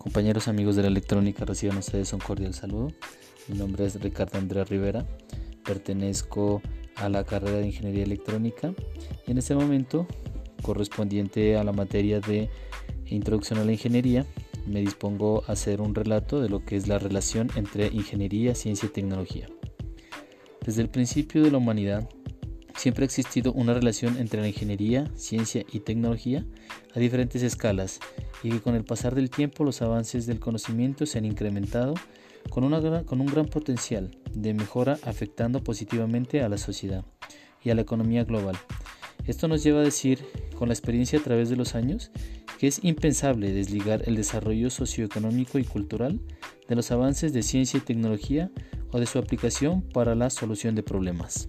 Compañeros amigos de la electrónica, reciban ustedes un cordial saludo. Mi nombre es Ricardo Andrea Rivera, pertenezco a la carrera de Ingeniería Electrónica y en este momento, correspondiente a la materia de Introducción a la Ingeniería, me dispongo a hacer un relato de lo que es la relación entre ingeniería, ciencia y tecnología. Desde el principio de la humanidad, siempre ha existido una relación entre la ingeniería, ciencia y tecnología a diferentes escalas y que con el pasar del tiempo los avances del conocimiento se han incrementado con, una con un gran potencial de mejora afectando positivamente a la sociedad y a la economía global. Esto nos lleva a decir, con la experiencia a través de los años, que es impensable desligar el desarrollo socioeconómico y cultural de los avances de ciencia y tecnología o de su aplicación para la solución de problemas.